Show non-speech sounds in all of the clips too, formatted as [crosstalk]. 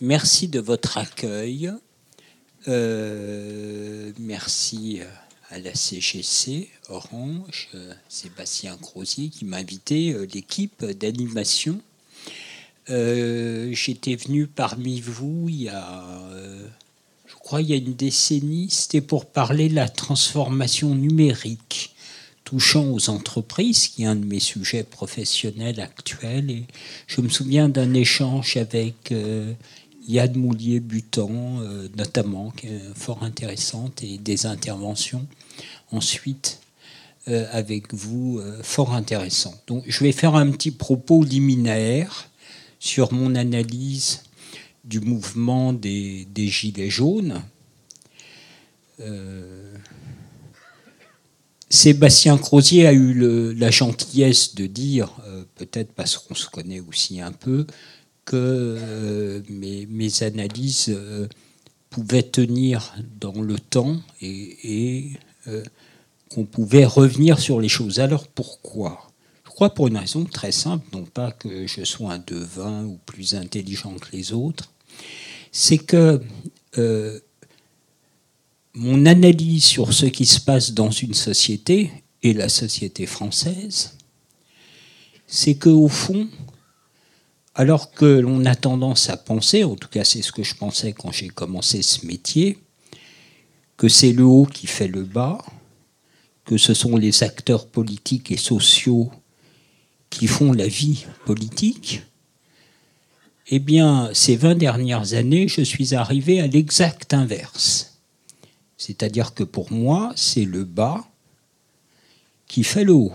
merci de votre accueil. Euh, merci à la CGC Orange, euh, Sébastien Crozier qui m'a invité, euh, l'équipe d'animation. J'étais venu parmi vous il y a, je crois, il y a une décennie. C'était pour parler de la transformation numérique touchant aux entreprises, qui est un de mes sujets professionnels actuels. Et je me souviens d'un échange avec Yann Moulier-Butan, euh, notamment, qui est fort intéressante, et des interventions ensuite euh, avec vous, euh, fort intéressantes. Donc, je vais faire un petit propos liminaire sur mon analyse du mouvement des, Gilets jaunes. Sébastien Crozier a eu la gentillesse de dire, peut-être parce qu'on se connaît aussi un peu, que euh, mes, analyses euh, pouvaient tenir dans le temps et, euh, qu'on pouvait revenir sur les choses. Alors pourquoi? Je crois pour une raison très simple, non pas que je sois un devin ou plus intelligent que les autres, c'est que mon analyse sur ce qui se passe dans une société, et la société française, c'est qu'au fond, alors que l'on a tendance à penser, en tout cas c'est ce que je pensais quand j'ai commencé ce métier, que c'est le haut qui fait le bas, que ce sont les acteurs politiques et sociaux qui font la vie politique, eh bien, ces 20 dernières années, je suis arrivé à l'exact inverse. C'est-à-dire que pour moi, c'est le bas qui fait le haut.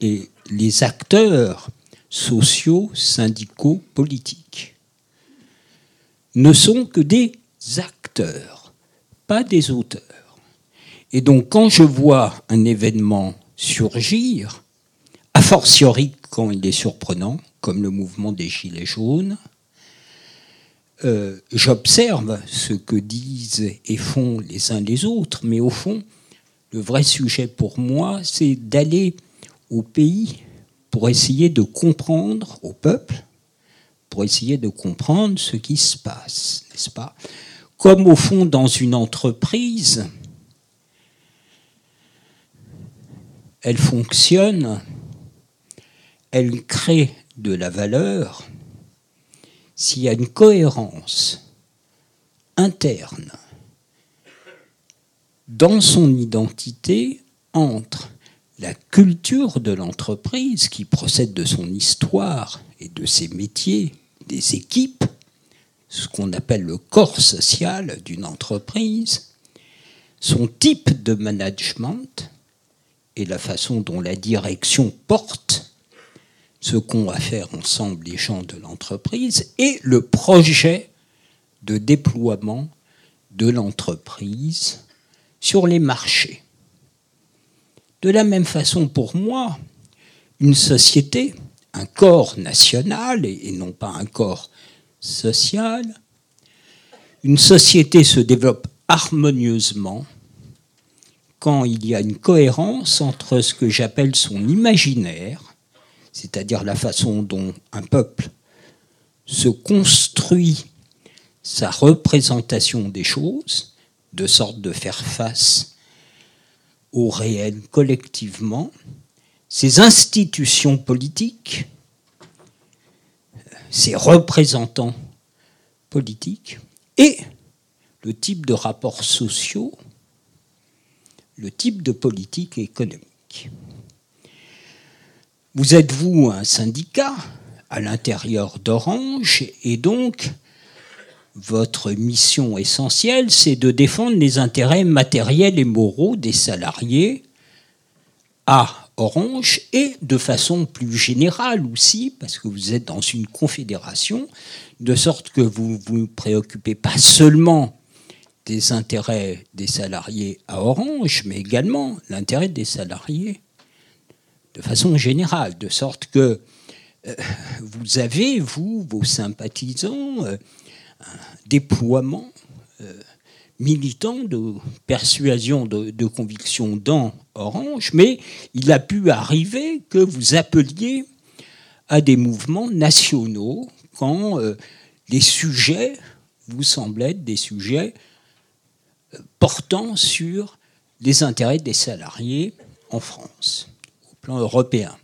Et les acteurs sociaux, syndicaux, politiques, ne sont que des acteurs, pas des auteurs. Et donc quand je vois un événement surgir, a fortiori quand il est surprenant, comme le mouvement des Gilets jaunes, euh, j'observe ce que disent et font les uns les autres, mais au fond, le vrai sujet pour moi, c'est d'aller au pays pour essayer de comprendre au peuple, pour essayer de comprendre ce qui se passe, n'est-ce pas? Comme au fond dans une entreprise, elle fonctionne, elle crée de la valeur s'il y a une cohérence interne dans son identité entre la culture de l'entreprise qui procède de son histoire et de ses métiers, des équipes, ce qu'on appelle le corps social d'une entreprise, son type de management et la façon dont la direction porte ce qu'ont va faire ensemble les gens de l'entreprise et le projet de déploiement de l'entreprise sur les marchés. De la même façon, pour moi, une société, un corps national et, non pas un corps social, une société se développe harmonieusement quand il y a une cohérence entre ce que j'appelle son imaginaire, c'est-à-dire la façon dont un peuple se construit sa représentation des choses, de sorte de faire face au réel collectivement, ces institutions politiques, ces représentants politiques et le type de rapports sociaux, le type de politique économique. Vous êtes, vous, un syndicat à l'intérieur d'Orange et donc votre mission essentielle, c'est de défendre les intérêts matériels et moraux des salariés à Orange et de façon plus générale aussi, parce que vous êtes dans une confédération, de sorte que vous ne vous préoccupez pas seulement des intérêts des salariés à Orange, mais également l'intérêt des salariés de façon générale, de sorte que euh, vous avez, vous, vos sympathisants, euh, déploiement euh, militant de persuasion, de, conviction dans Orange, mais il a pu arriver que vous appeliez à des mouvements nationaux quand euh, les sujets vous semblent être des sujets euh, portant sur les intérêts des salariés en France, au plan européen.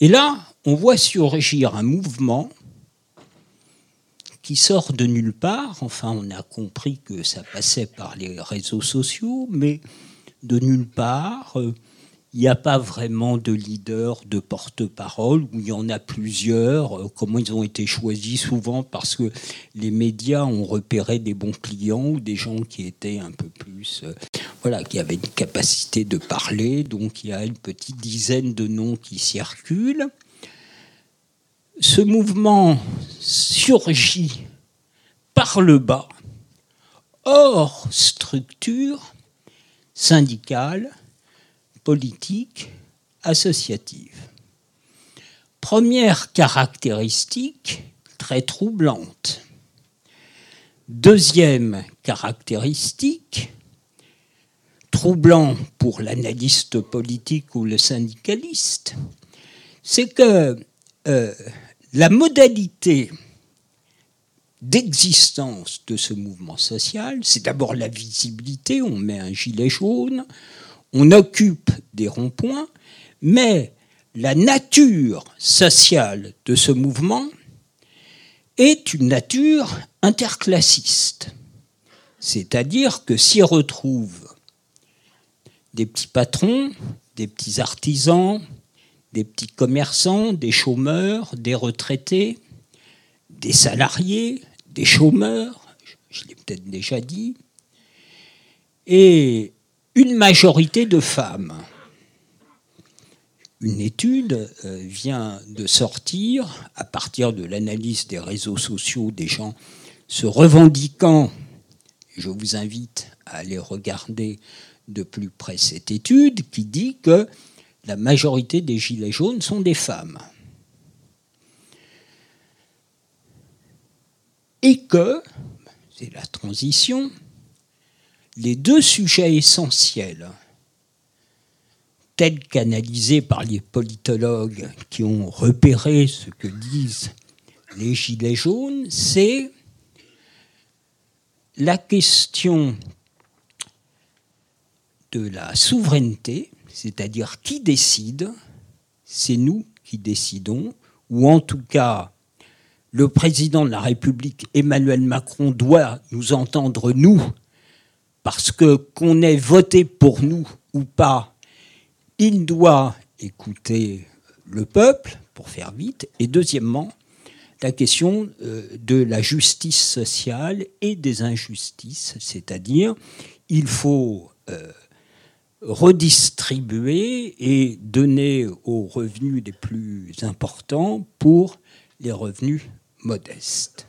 Et là, on voit surgir un mouvement sort de nulle part. Enfin, on a compris que ça passait par les réseaux sociaux, mais de nulle part. Euh, il n'y a pas vraiment de leader, de porte-parole, où il y en a plusieurs. Euh, comment ils ont été choisis Souvent? Parce que les médias ont repéré des bons clients ou des gens qui étaient un peu plus. Euh, voilà, qui avaient une capacité de parler. Donc il y a une petite dizaine de noms qui circulent ce mouvement surgit par le bas, hors structure syndicale, politique, associative. Première caractéristique très troublante. Deuxième caractéristique, troublant pour l'analyste politique ou le syndicaliste, c'est que euh, la modalité d'existence de ce mouvement social, c'est d'abord la visibilité, on met un gilet jaune, on occupe des ronds-points, mais la nature sociale de ce mouvement est une nature interclassiste. C'est-à-dire que s'y retrouvent des petits patrons, des petits artisans, des petits commerçants, des chômeurs, des retraités, des salariés, des chômeurs, je l'ai peut-être déjà dit, et une majorité de femmes. Une étude euh, vient de sortir à partir de l'analyse des réseaux sociaux des gens se revendiquant. Je vous invite à aller regarder de plus près cette étude qui dit que la majorité des gilets jaunes sont des femmes. Et que, c'est la transition, les deux sujets essentiels, tels qu'analysés par les politologues qui ont repéré ce que disent les gilets jaunes, c'est la question de la souveraineté, c'est-à-dire qui décide, c'est nous qui décidons, ou en tout cas, le président de la République, Emmanuel Macron, doit nous entendre, nous, parce que qu'on ait voté pour nous ou pas, il doit écouter le peuple, pour faire vite, et deuxièmement, la question euh, de la justice sociale et des injustices, c'est-à-dire il faut euh, redistribuer et donner aux revenus les plus importants pour les revenus modestes.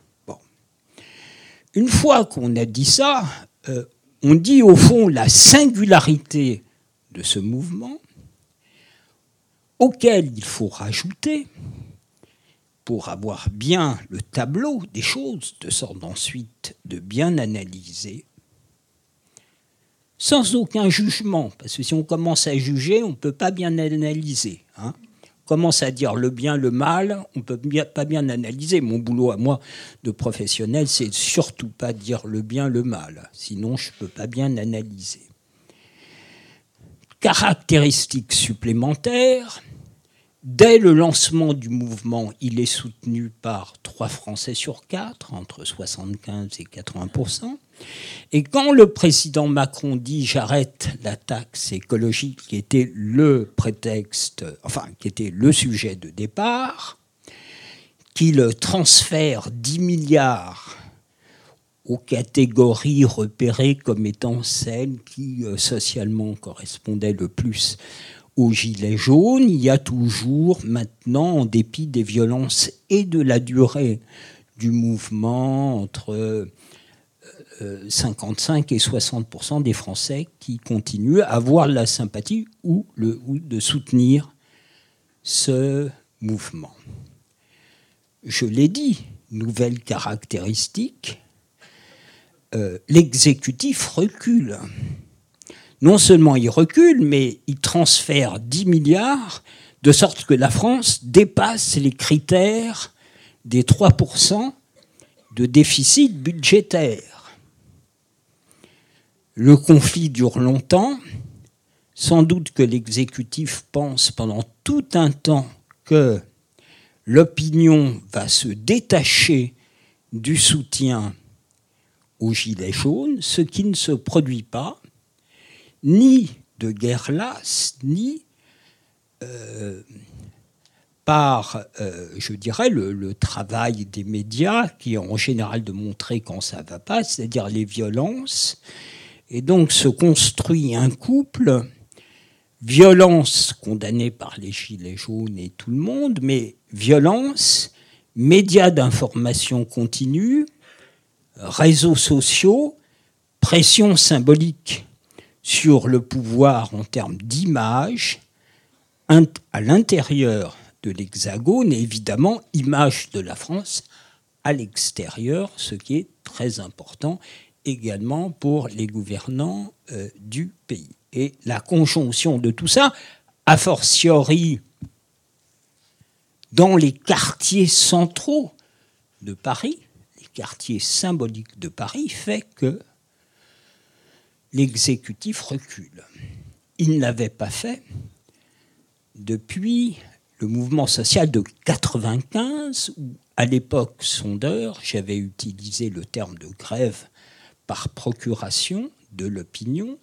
Une fois qu'on a dit ça, euh, on dit au fond la singularité de ce mouvement auquel il faut rajouter, pour avoir bien le tableau des choses, de sorte ensuite de bien analyser, sans aucun jugement, parce que si on commence à juger, on ne peut pas bien analyser. Hein. On commence à dire le bien, le mal, on ne peut pas bien analyser. Mon boulot à moi de professionnel, c'est surtout pas dire le bien, le mal, sinon je ne peux pas bien analyser. Caractéristiques supplémentaires, Dès le lancement du mouvement, il est soutenu par trois Français sur quatre, entre 75 et 80% Et quand le président Macron dit j'arrête la taxe écologique, qui était le prétexte, enfin qui était le sujet de départ, qu'il transfère 10 milliards aux catégories repérées comme étant celles qui euh, socialement correspondaient le plus aux Gilets jaunes, il y a toujours maintenant, en dépit des violences et de la durée du mouvement, entre 55 euh, et 60% des Français qui continuent à avoir la sympathie ou, le, ou de soutenir ce mouvement. Je l'ai dit, nouvelle caractéristique, euh, l'exécutif recule non seulement il recule, mais il transfère 10 milliards, de sorte que la France dépasse les critères des 3% de déficit budgétaire. Le conflit dure longtemps. Sans doute que l'exécutif pense pendant tout un temps que l'opinion va se détacher du soutien aux Gilets jaunes, ce qui ne se produit pas, ni de guerre lasse, ni euh, par, euh, je dirais, le, travail des médias qui ont en général de montrer quand ça ne va pas, c'est-à-dire les violences. Et donc se construit un couple, violence condamnée par les Gilets jaunes et tout le monde, mais violence, médias d'information continue, réseaux sociaux, pression symbolique sur le pouvoir en termes d'image, à l'intérieur de l'Hexagone et évidemment image de la France à l'extérieur, ce qui est très important également pour les gouvernants euh, du pays. Et la conjonction de tout ça, a fortiori dans les quartiers centraux de Paris, les quartiers symboliques de Paris, fait que l'exécutif recule. Il n'avait pas fait depuis le mouvement social de 95, où à l'époque sondeur, j'avais utilisé le terme de grève par procuration de l'opinion,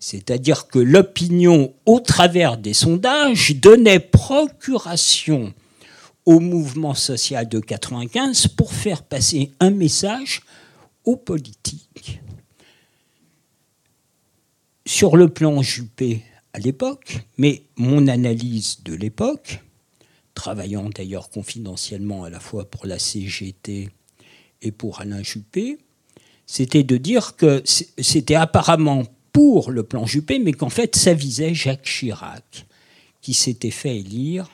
c'est-à-dire que l'opinion, au travers des sondages, donnait procuration au mouvement social de 95 pour faire passer un message aux politiques. Sur le plan Juppé à l'époque, mais mon analyse de l'époque, travaillant d'ailleurs confidentiellement à la fois pour la CGT et pour Alain Juppé, c'était de dire que c'était apparemment pour le plan Juppé, mais qu'en fait ça visait Jacques Chirac, qui s'était fait élire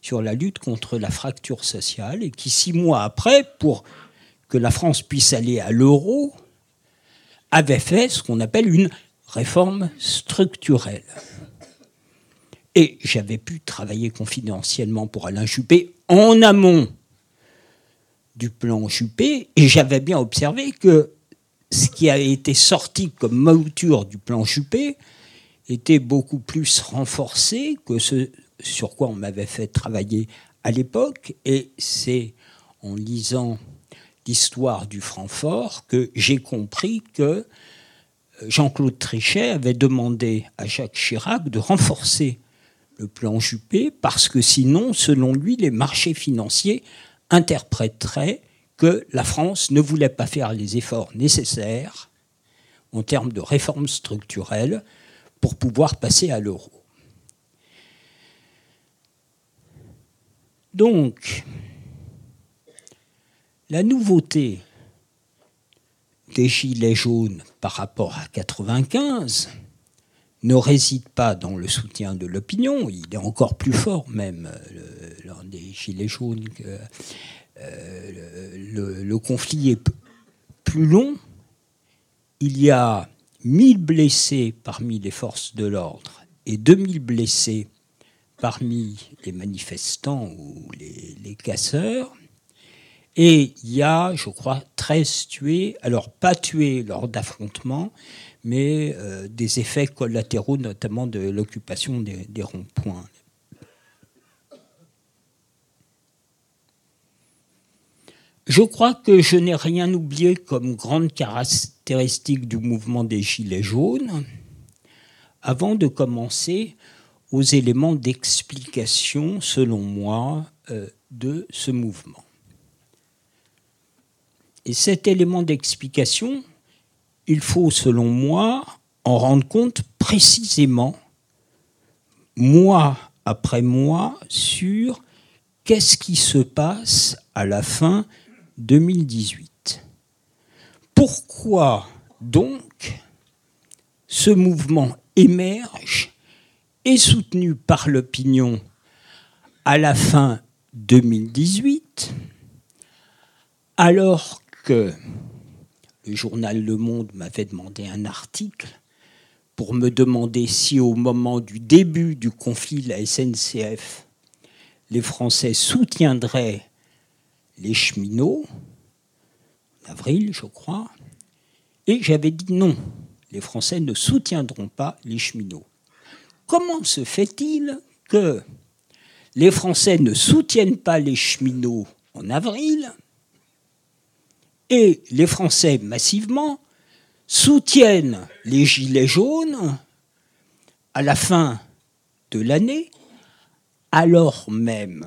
sur la lutte contre la fracture sociale et qui, six mois après, pour que la France puisse aller à l'euro, avait fait ce qu'on appelle une réforme structurelle. Et j'avais pu travailler confidentiellement pour Alain Juppé en amont du plan Juppé, et j'avais bien observé que ce qui a été sorti comme mouture du plan Juppé était beaucoup plus renforcé que ce sur quoi on m'avait fait travailler à l'époque, et c'est en lisant l'histoire du Francfort que j'ai compris que Jean-Claude Trichet avait demandé à Jacques Chirac de renforcer le plan Juppé, parce que sinon, selon lui, les marchés financiers interpréteraient que la France ne voulait pas faire les efforts nécessaires en termes de réformes structurelles pour pouvoir passer à l'euro. Donc, la nouveauté des Gilets jaunes par rapport à 95, ne réside pas dans le soutien de l'opinion, il est encore plus fort même euh, lors des Gilets jaunes euh, le, conflit est plus long. Il y a 1000 blessés parmi les forces de l'ordre et 2000 blessés parmi les manifestants ou les casseurs. Et il y a, je crois, 13 tués, alors pas tués lors d'affrontements, mais euh, des effets collatéraux, notamment de l'occupation des, ronds-points. Je crois que je n'ai rien oublié comme grande caractéristique du mouvement des Gilets jaunes avant de commencer aux éléments d'explication, selon moi, euh, de ce mouvement. Et cet élément d'explication, il faut, selon moi, en rendre compte précisément, mois après mois, sur qu'est-ce qui se passe à la fin 2018. Pourquoi donc ce mouvement émerge, est soutenu par l'opinion à la fin 2018, alors que le journal Le Monde m'avait demandé un article pour me demander si au moment du début du conflit, la SNCF, les Français soutiendraient les cheminots. avril, je crois, et j'avais dit non, les Français ne soutiendront pas les cheminots. Comment se fait-il que les Français ne soutiennent pas les cheminots en avril et les Français massivement soutiennent les Gilets jaunes à la fin de l'année, alors même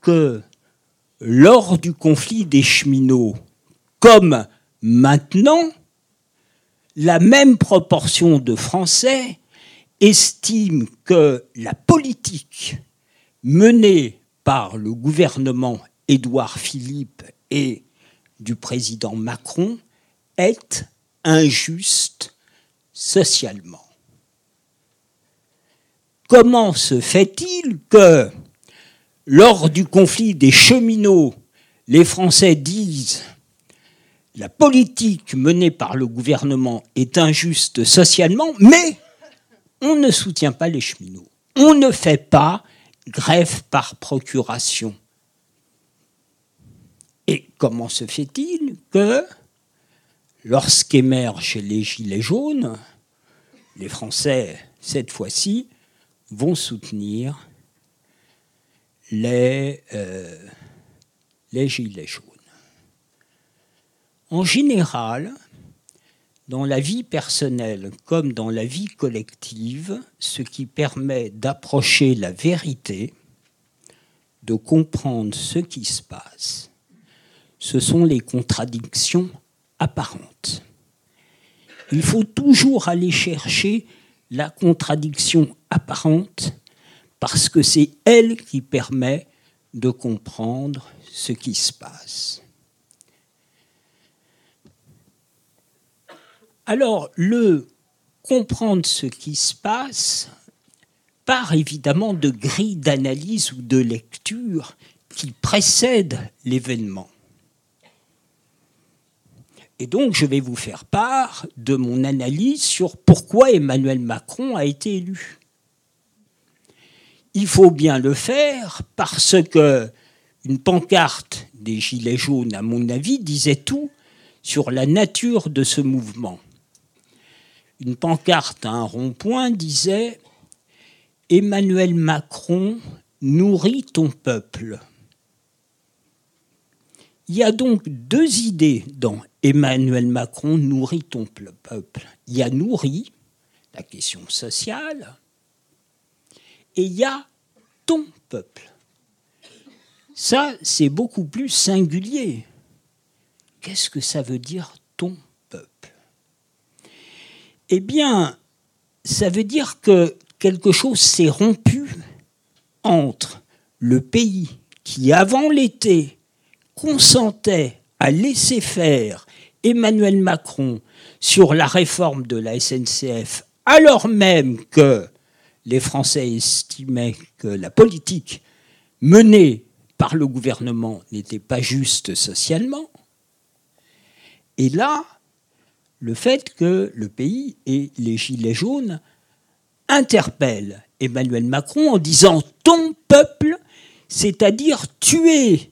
que lors du conflit des cheminots, comme maintenant, la même proportion de Français estime que la politique menée par le gouvernement Édouard Philippe et du président Macron est injuste socialement. Comment se fait-il que lors du conflit des cheminots, les Français disent la politique menée par le gouvernement est injuste socialement, mais on ne soutient pas les cheminots. On ne fait pas grève par procuration. Comment se fait-il que, lorsqu'émergent les gilets jaunes, les Français, cette fois-ci, vont soutenir les, euh, les gilets jaunes? En général, dans la vie personnelle comme dans la vie collective, ce qui permet d'approcher la vérité, de comprendre ce qui se passe, ce sont les contradictions apparentes. Il faut toujours aller chercher la contradiction apparente parce que c'est elle qui permet de comprendre ce qui se passe. Alors, le comprendre ce qui se passe part évidemment de grilles d'analyse ou de lecture qui précèdent l'événement. Et donc, je vais vous faire part de mon analyse sur pourquoi Emmanuel Macron a été élu. Il faut bien le faire parce que une pancarte des Gilets jaunes, à mon avis, disait tout sur la nature de ce mouvement une pancarte à un rond-point disait Emmanuel Macron nourrit ton peuple. Il y a donc deux idées dans Emmanuel Macron nourrit ton peuple. Il y a nourri, la question sociale, et il y a ton peuple. Ça, c'est beaucoup plus singulier. Qu'est-ce que ça veut dire ton eh bien, ça veut dire que quelque chose s'est rompu entre le pays qui, avant l'été, consentait à laisser faire Emmanuel Macron sur la réforme de la SNCF, alors même que les Français estimaient que la politique menée par le gouvernement n'était pas juste socialement. Et là, le fait que le pays et les Gilets jaunes interpellent Emmanuel Macron en disant ton peuple, c'est-à-dire tu es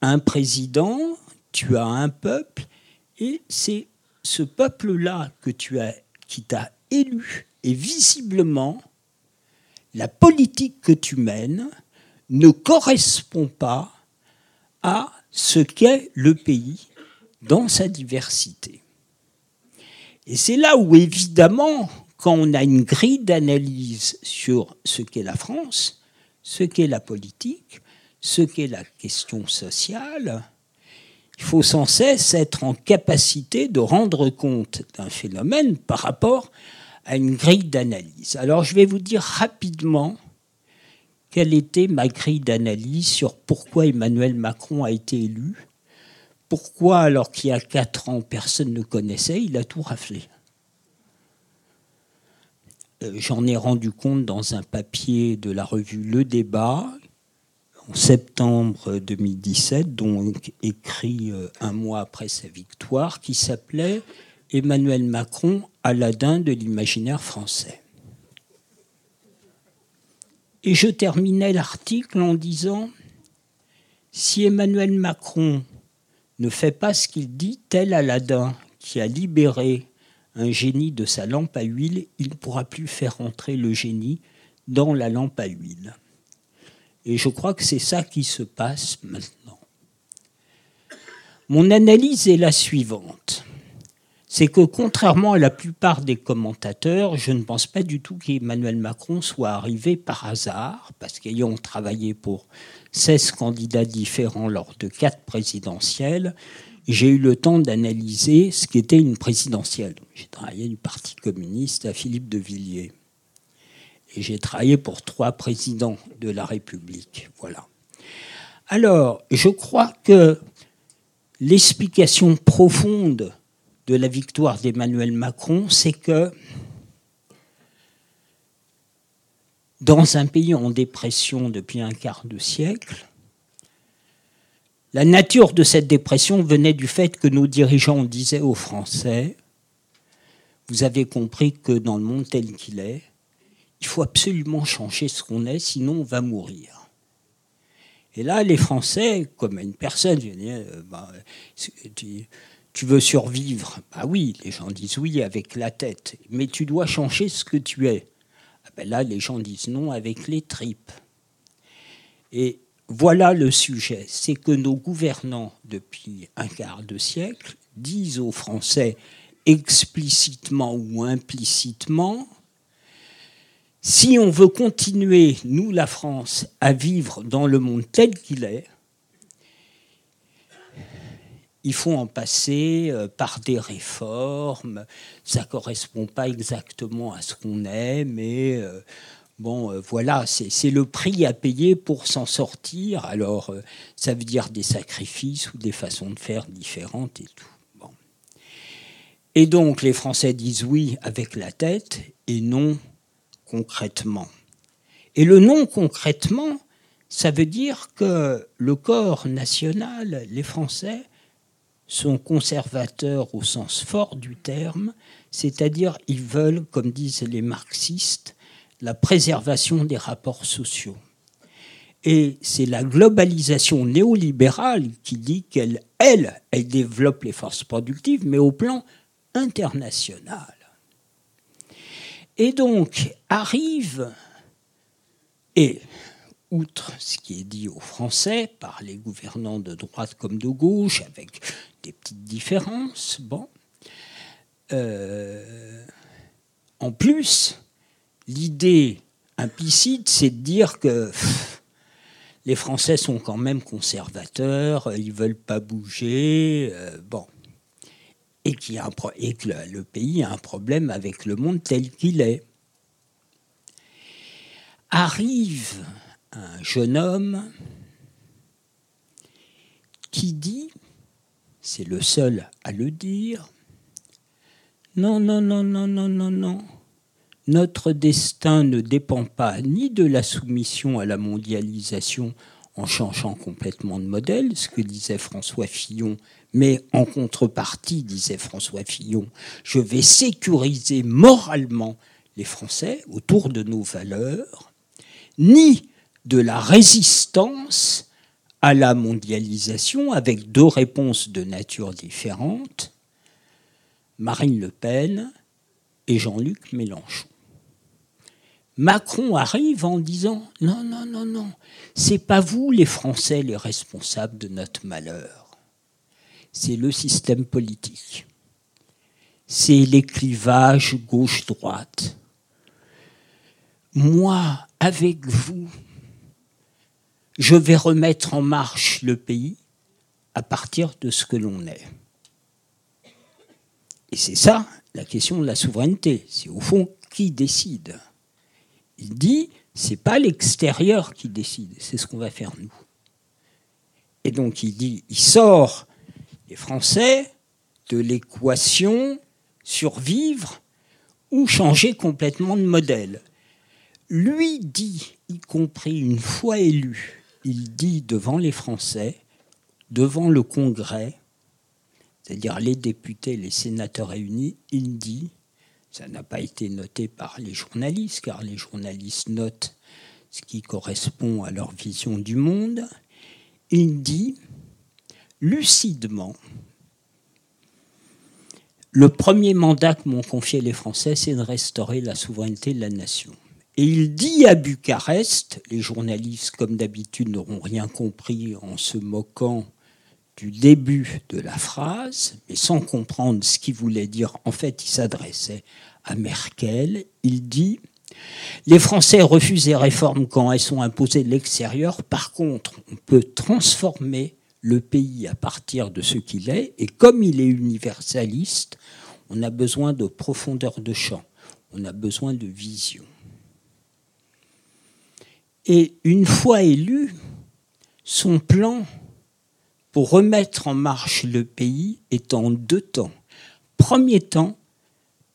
un président, tu as un peuple, et c'est ce peuple-là qui t'a élu, et visiblement, la politique que tu mènes ne correspond pas à ce qu'est le pays dans sa diversité. Et c'est là où, évidemment, quand on a une grille d'analyse sur ce qu'est la France, ce qu'est la politique, ce qu'est la question sociale, il faut sans cesse être en capacité de rendre compte d'un phénomène par rapport à une grille d'analyse. Alors je vais vous dire rapidement quelle était ma grille d'analyse sur pourquoi Emmanuel Macron a été élu pourquoi, alors qu'il y a quatre ans, personne ne connaissait, il a tout raflé euh, J'en ai rendu compte dans un papier de la revue Le Débat septembre 2017, donc écrit euh, un mois après sa victoire, qui s'appelait Emmanuel Macron, Aladdin de l'imaginaire français. Et je terminais l'article en disant, si Emmanuel Macron ne fait pas ce qu'il dit, tel Aladdin qui a libéré un génie de sa lampe à huile, il ne pourra plus faire entrer le génie dans la lampe à huile. Et je crois que c'est ça qui se passe maintenant. Mon analyse est la suivante. C'est que contrairement à la plupart des commentateurs, je ne pense pas du tout qu'Emmanuel Macron soit arrivé par hasard, parce qu'ayant travaillé pour 16 candidats différents lors de quatre présidentielles, j'ai eu le temps d'analyser ce qu'était une présidentielle. J'ai travaillé du Parti communiste à Philippe de Villiers. Et j'ai travaillé pour trois présidents de la République. Voilà. Alors, je crois que l'explication profonde de la victoire d'Emmanuel Macron, c'est que dans un pays en dépression depuis un quart de siècle, la nature de cette dépression venait du fait que nos dirigeants disaient aux Français, vous avez compris que dans le monde tel qu'il est, il faut absolument changer ce qu'on est, sinon on va mourir. Et là, les Français, comme une personne, je euh, bah, tu, veux survivre? Bah oui, les gens disent oui avec la tête, mais tu dois changer ce que tu es. Ah ben là, les gens disent non avec les tripes. Et voilà le sujet, c'est que nos gouvernants, depuis un quart de siècle, disent aux Français explicitement ou implicitement, si on veut continuer, nous, la France, à vivre dans le monde tel qu'il est, il faut en passer euh, par des réformes. Ça ne correspond pas exactement à ce qu'on est, mais euh, bon, euh, voilà, c'est le prix à payer pour s'en sortir. Alors, ça veut dire des sacrifices ou des façons de faire différentes et tout. Et donc, les Français disent oui avec la tête et non concrètement. Et le non concrètement, ça veut dire que le corps national, les Français, sont conservateurs au sens fort du terme, c'est-à-dire ils veulent, comme disent les marxistes, la préservation des rapports sociaux. Et c'est la globalisation néolibérale qui dit qu'elle, elle, elle développe les forces productives, mais au plan international. Et donc arrive, et outre ce qui est dit aux Français par les gouvernants de droite comme de gauche, avec des petites différences, bon, euh, en plus, l'idée implicite, c'est de dire que les Français sont quand même conservateurs, ils veulent pas bouger, euh, bon et, que le, pays a un problème avec le monde tel qu'il est. Arrive un jeune homme qui dit, c'est le seul à le dire, non, non, non, non, non, non, non. Notre destin ne dépend pas ni de la soumission à la mondialisation en changeant complètement de modèle, ce que disait François Fillon mais en contrepartie, disait François Fillon, je vais sécuriser moralement les Français autour de nos valeurs, ni de la résistance à la mondialisation avec deux réponses de nature différente, Marine Le Pen et Jean-Luc Mélenchon. Macron arrive en disant non, non, non, non, c'est pas vous les Français les responsables de notre malheur c'est le système politique. C'est les clivages gauche-droite. Moi, avec vous, je vais remettre en marche le pays à partir de ce que l'on est. Et c'est ça la question de la souveraineté. C'est au fond qui décide. Il dit, c'est pas l'extérieur qui décide, c'est ce qu'on va faire nous. Et donc il dit, il sort Français de l'équation survivre ou changer complètement de modèle. Lui dit, y compris une fois élu, il dit devant les Français, devant le Congrès, c'est-à-dire les députés, les sénateurs réunis, il dit, ça n'a pas été noté par les journalistes, car les journalistes notent ce qui correspond à leur vision du monde, il dit lucidement le premier mandat que m'ont confié les Français, c'est de restaurer la souveraineté de la nation. Et il dit à Bucarest, les journalistes, comme d'habitude, n'auront rien compris en se moquant du début de la phrase, mais sans comprendre ce qu'il voulait dire. En fait, il s'adressait à Merkel. Il dit Les Français refusent les réformes quand elles sont imposées de l'extérieur. Par contre, on peut transformer le pays à partir de ce qu'il est. Et comme il est universaliste, on a besoin de profondeur de champ. On a besoin de vision. Et une fois élu, son plan pour remettre en marche le pays est en deux temps. Premier temps,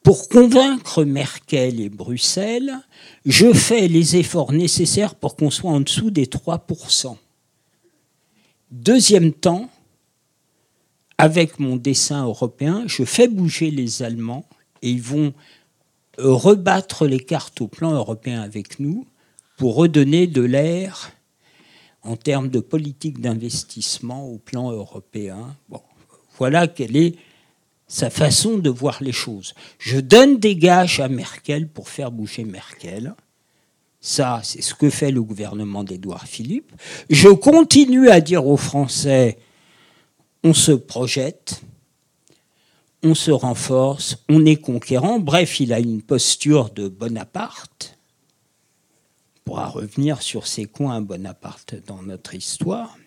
pour convaincre Merkel et Bruxelles, je fais les efforts nécessaires pour qu'on soit en dessous des 3%. Deuxième temps, avec mon dessin européen, je fais bouger les Allemands et ils vont rebattre les cartes au plan européen avec nous pour redonner de l'air en termes de politique d'investissement au plan européen. Voilà quelle est sa façon de voir les choses. Je donne des gages à Merkel pour faire bouger Merkel. Ça, c'est ce que fait le gouvernement d'Édouard Philippe. Je continue à dire aux Français, on se projette, on se renforce, on est conquérant. Bref, il a une posture de Bonaparte pourra revenir sur ces coins Bonaparte dans notre histoire.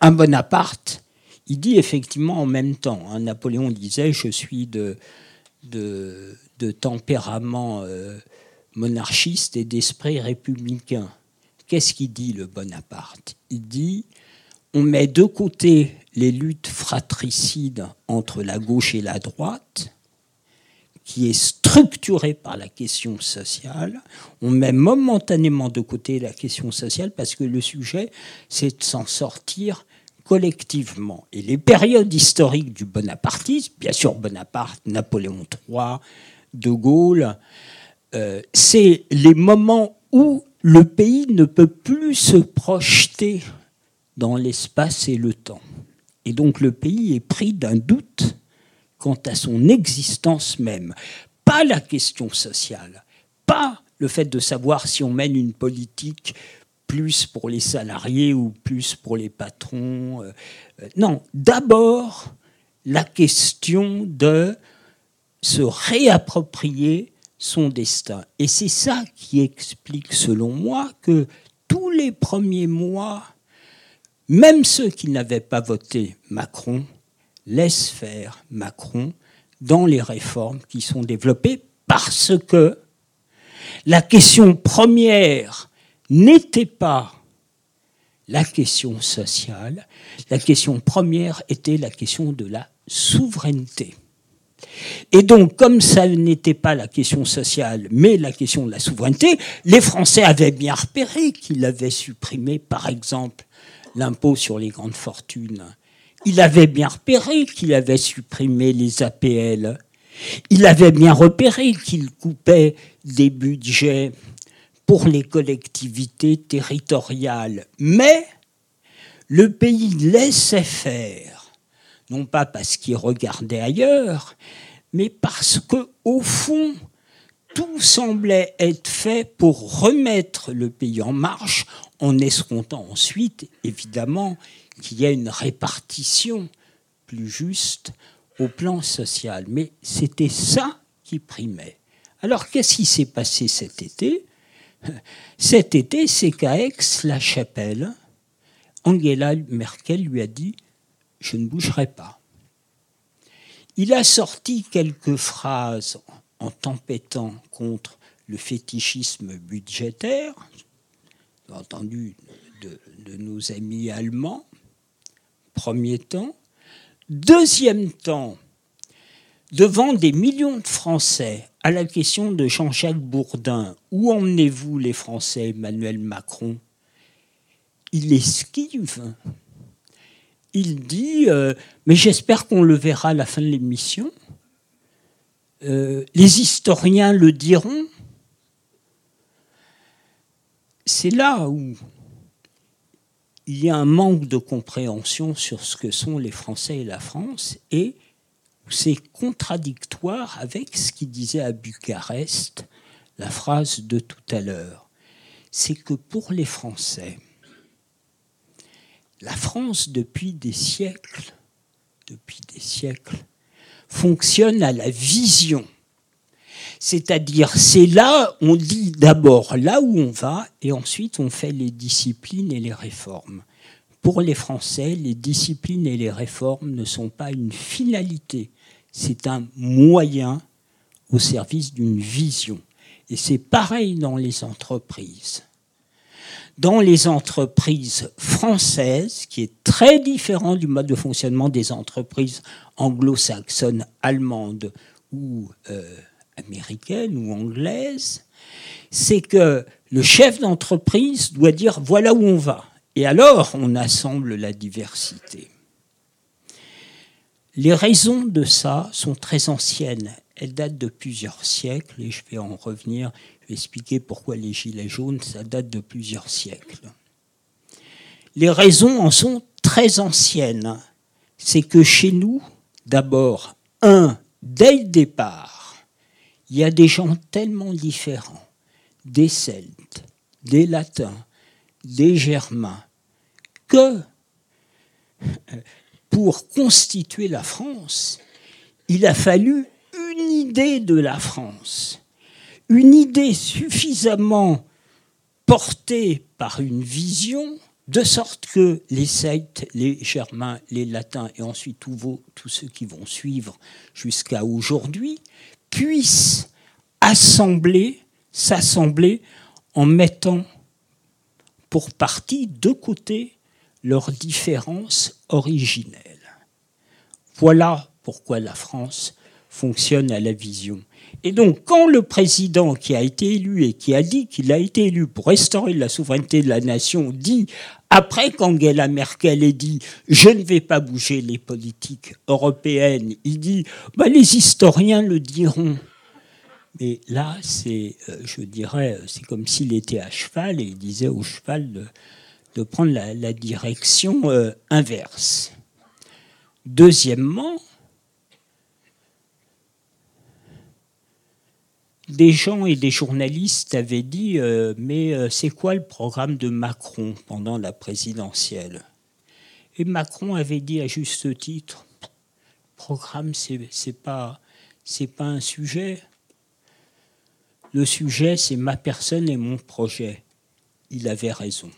un Bonaparte, il dit effectivement en même temps. Hein, Napoléon disait Je suis de, de, tempérament euh, monarchiste et d'esprit républicain. Qu'est-ce qu'il dit le Bonaparte? Il dit On met de côté les luttes fratricides entre la gauche et la droite qui est structuré par la question sociale. On met momentanément de côté la question sociale parce que le sujet, c'est de s'en sortir collectivement. Et les périodes historiques du bonapartisme, bien sûr Bonaparte, Napoléon III, De Gaulle, euh, c'est les moments où le pays ne peut plus se projeter dans l'espace et le temps. Et donc le pays est pris d'un doute quant à son existence même. Pas la question sociale, pas le fait de savoir si on mène une politique plus pour les salariés ou plus pour les patrons. Euh, euh, non, d'abord la question de se réapproprier son destin. Et c'est ça qui explique, selon moi, que tous les premiers mois, même ceux qui n'avaient pas voté Macron, laisse faire Macron dans les réformes qui sont développées parce que la question première n'était pas la question sociale, la question première était la question de la souveraineté. Et donc, comme ça n'était pas la question sociale, mais la question de la souveraineté, les Français avaient bien repéré qu'il avait supprimé, par exemple, l'impôt sur les grandes fortunes il avait bien repéré qu'il avait supprimé les APL. Il avait bien repéré qu'il coupait des budgets pour les collectivités territoriales. Mais le pays laissait faire, non pas parce qu'il regardait ailleurs, mais parce que, au fond, tout semblait être fait pour remettre le pays en marche, en escomptant ensuite, évidemment, qu'il y ait une répartition plus juste au plan social. Mais c'était ça qui primait. Alors qu'est-ce qui s'est passé cet été? Cet été, c'est qu'à Aix-la-Chapelle, Angela Merkel lui a dit Je ne bougerai pas. Il a sorti quelques phrases en tempêtant contre le fétichisme budgétaire, entendu de, de nos amis allemands, premier temps. Deuxième temps, devant des millions de Français, à la question de Jean-Jacques Bourdin, où emmenez-vous les Français, Emmanuel Macron? Il esquive. Il dit, euh, mais j'espère qu'on le verra à la fin de l'émission. Euh, les historiens le diront. C'est là où il y a un manque de compréhension sur ce que sont les Français et la France, et c'est contradictoire avec ce qu'il disait à Bucarest, la phrase de tout à l'heure. C'est que pour les Français, la France, depuis des siècles, depuis des siècles, fonctionne à la vision. C'est-à-dire, c'est là, on dit d'abord là où on va, et ensuite on fait les disciplines et les réformes. Pour les Français, les disciplines et les réformes ne sont pas une finalité, c'est un moyen au service d'une vision. Et c'est pareil dans les entreprises. Dans les entreprises françaises, qui est très différent du mode de fonctionnement des entreprises anglo-saxonnes, allemandes ou euh, américaines ou anglaises, c'est que le chef d'entreprise doit dire voilà où on va. Et alors, on assemble la diversité. Les raisons de ça sont très anciennes. Elles datent de plusieurs siècles et je vais en revenir. Je vais expliquer pourquoi les gilets jaunes, ça date de plusieurs siècles. Les raisons en sont très anciennes. C'est que chez nous, d'abord, un, dès le départ, il y a des gens tellement différents, des Celtes, des Latins, des Germains, que pour constituer la France, il a fallu une idée de la France, une idée suffisamment portée par une vision, de sorte que les Celtes, les Germains, les Latins et ensuite tous, ceux qui vont suivre jusqu'à aujourd'hui puissent assembler, s'assembler en mettant pour partie de côté leurs différences originelles. Voilà pourquoi la France fonctionne à la vision. Et donc, quand le président qui a été élu et qui a dit qu'il a été élu pour restaurer la souveraineté de la nation dit, après qu'Angela Merkel ait dit je ne vais pas bouger les politiques européennes, il dit bah, les historiens le diront. Mais là, c'est, euh, je dirais, c'est comme s'il était à cheval et il disait au cheval de, prendre la, direction euh, inverse. Deuxièmement, des gens et des journalistes avaient dit euh, Mais c'est quoi le programme de Macron pendant la présidentielle? Et Macron avait dit à juste titre Programme, c'est, pas, pas un sujet. Le sujet, c'est ma personne et mon projet. Il avait raison.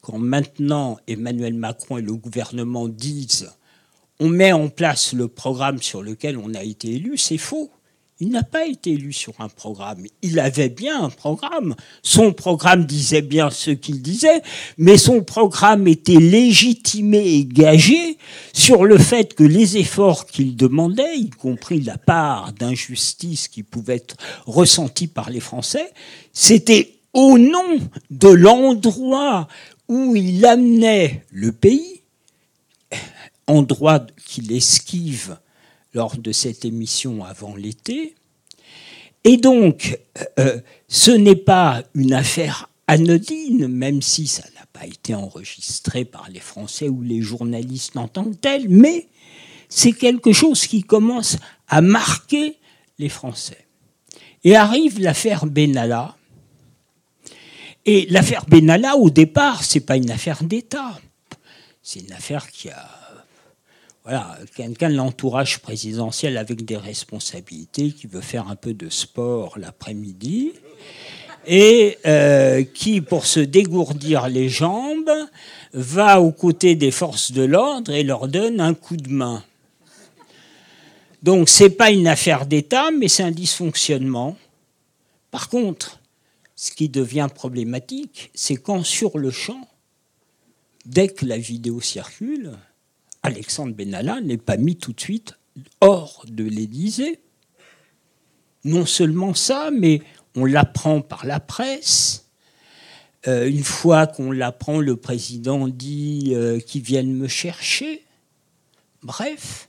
Quand maintenant Emmanuel Macron et le gouvernement disent on met en place le programme sur lequel on a été élu, c'est faux. Il n'a pas été élu sur un programme. Il avait bien un programme. Son programme disait bien ce qu'il disait, mais son programme était légitimé et gagé sur le fait que les efforts qu'il demandait, y compris la part d'injustice qui pouvait être ressentie par les Français, c'était au nom de l'endroit où il amenait le pays, endroit qu'il esquive lors de cette émission avant l'été. Et donc, euh, ce n'est pas une affaire anodine, même si ça n'a pas été enregistré par les Français ou les journalistes en tant que tels, mais c'est quelque chose qui commence à marquer les Français. Et arrive l'affaire Benalla. Et l'affaire Benalla, au départ, c'est pas une affaire d'État. C'est une affaire qui a voilà, quelqu'un de l'entourage présidentiel avec des responsabilités, qui veut faire un peu de sport l'après-midi, et euh, qui, pour se dégourdir les jambes, va aux côtés des forces de l'ordre et leur donne un coup de main. Donc c'est pas une affaire d'État, mais c'est un dysfonctionnement. Par contre, ce qui devient problématique, c'est quand sur le champ, dès que la vidéo circule, Alexandre Benalla n'est pas mis tout de suite hors de l'Élysée. Non seulement ça, mais on l'apprend par la presse. Euh, une fois qu'on l'apprend, le président dit euh, qu'ils viennent me chercher. Bref,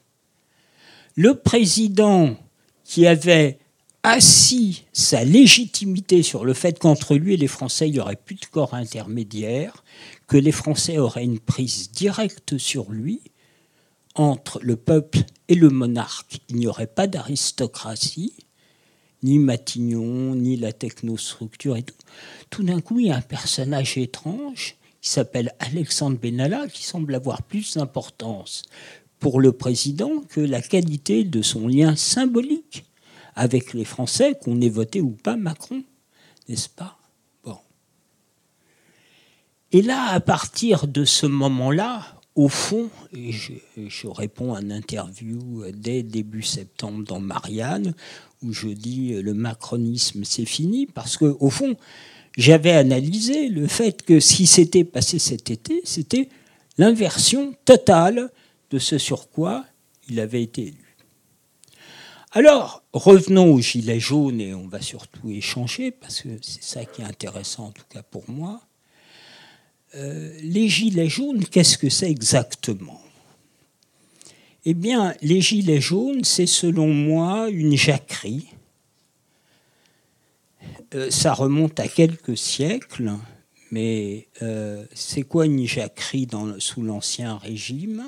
le président qui avait assis sa légitimité sur le fait qu'entre lui et les Français, il n'y aurait plus de corps intermédiaire, que les Français auraient une prise directe sur lui, entre le peuple et le monarque, il n'y aurait pas d'aristocratie, ni Matignon, ni la technostructure et tout. D'un coup, il y a un personnage étrange qui s'appelle Alexandre Benalla, qui semble avoir plus d'importance pour le président que la qualité de son lien symbolique avec les Français, qu'on ait voté ou pas Macron, n'est-ce pas? Bon. Et là, à partir de ce moment-là, au fond, je, réponds à une interview dès début septembre dans Marianne, où je dis le macronisme c'est fini, parce que au fond, j'avais analysé le fait que ce qui s'était passé cet été, c'était l'inversion totale de ce sur quoi il avait été élu. Alors, revenons aux Gilets jaunes et on va surtout échanger, parce que c'est ça qui est intéressant en tout cas pour moi. Euh, les Gilets jaunes, qu'est-ce que c'est exactement? Eh bien, les Gilets jaunes, c'est selon moi une jacquerie. Euh, ça remonte à quelques siècles, mais euh, c'est quoi une jacquerie dans, sous l'Ancien Régime?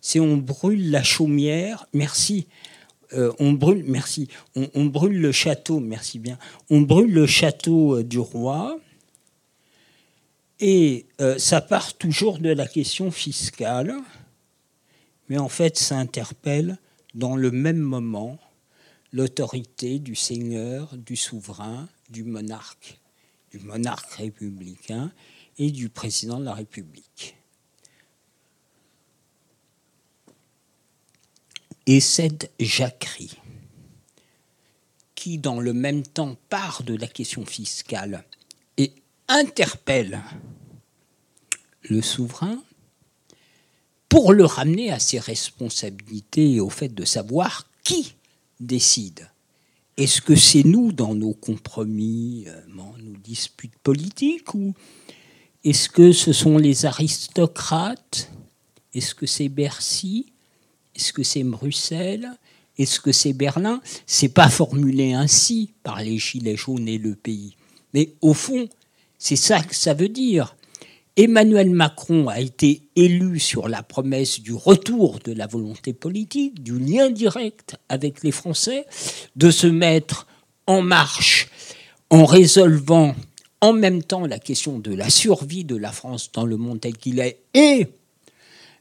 C'est on brûle la chaumière, merci, on brûle, merci, on, brûle le château, merci bien, on brûle le château du roi, et euh, ça part toujours de la question fiscale, mais en fait, ça interpelle dans le même moment l'autorité du seigneur, du souverain, du monarque, du monarque républicain et du président de la République. Et cette jacquerie, qui dans le même temps part de la question fiscale interpelle le souverain pour le ramener à ses responsabilités et au fait de savoir qui décide. Est-ce que c'est nous dans nos compromis, euh, nos disputes politiques, ou est-ce que ce sont les aristocrates? Est-ce que c'est Bercy? Est-ce que c'est Bruxelles? Est-ce que c'est Berlin? C'est pas formulé ainsi par les Gilets jaunes et le pays. Mais au fond, c'est ça que ça veut dire. Emmanuel Macron a été élu sur la promesse du retour de la volonté politique, du lien direct avec les Français, de se mettre en marche en résolvant en même temps la question de la survie de la France dans le monde tel qu'il est et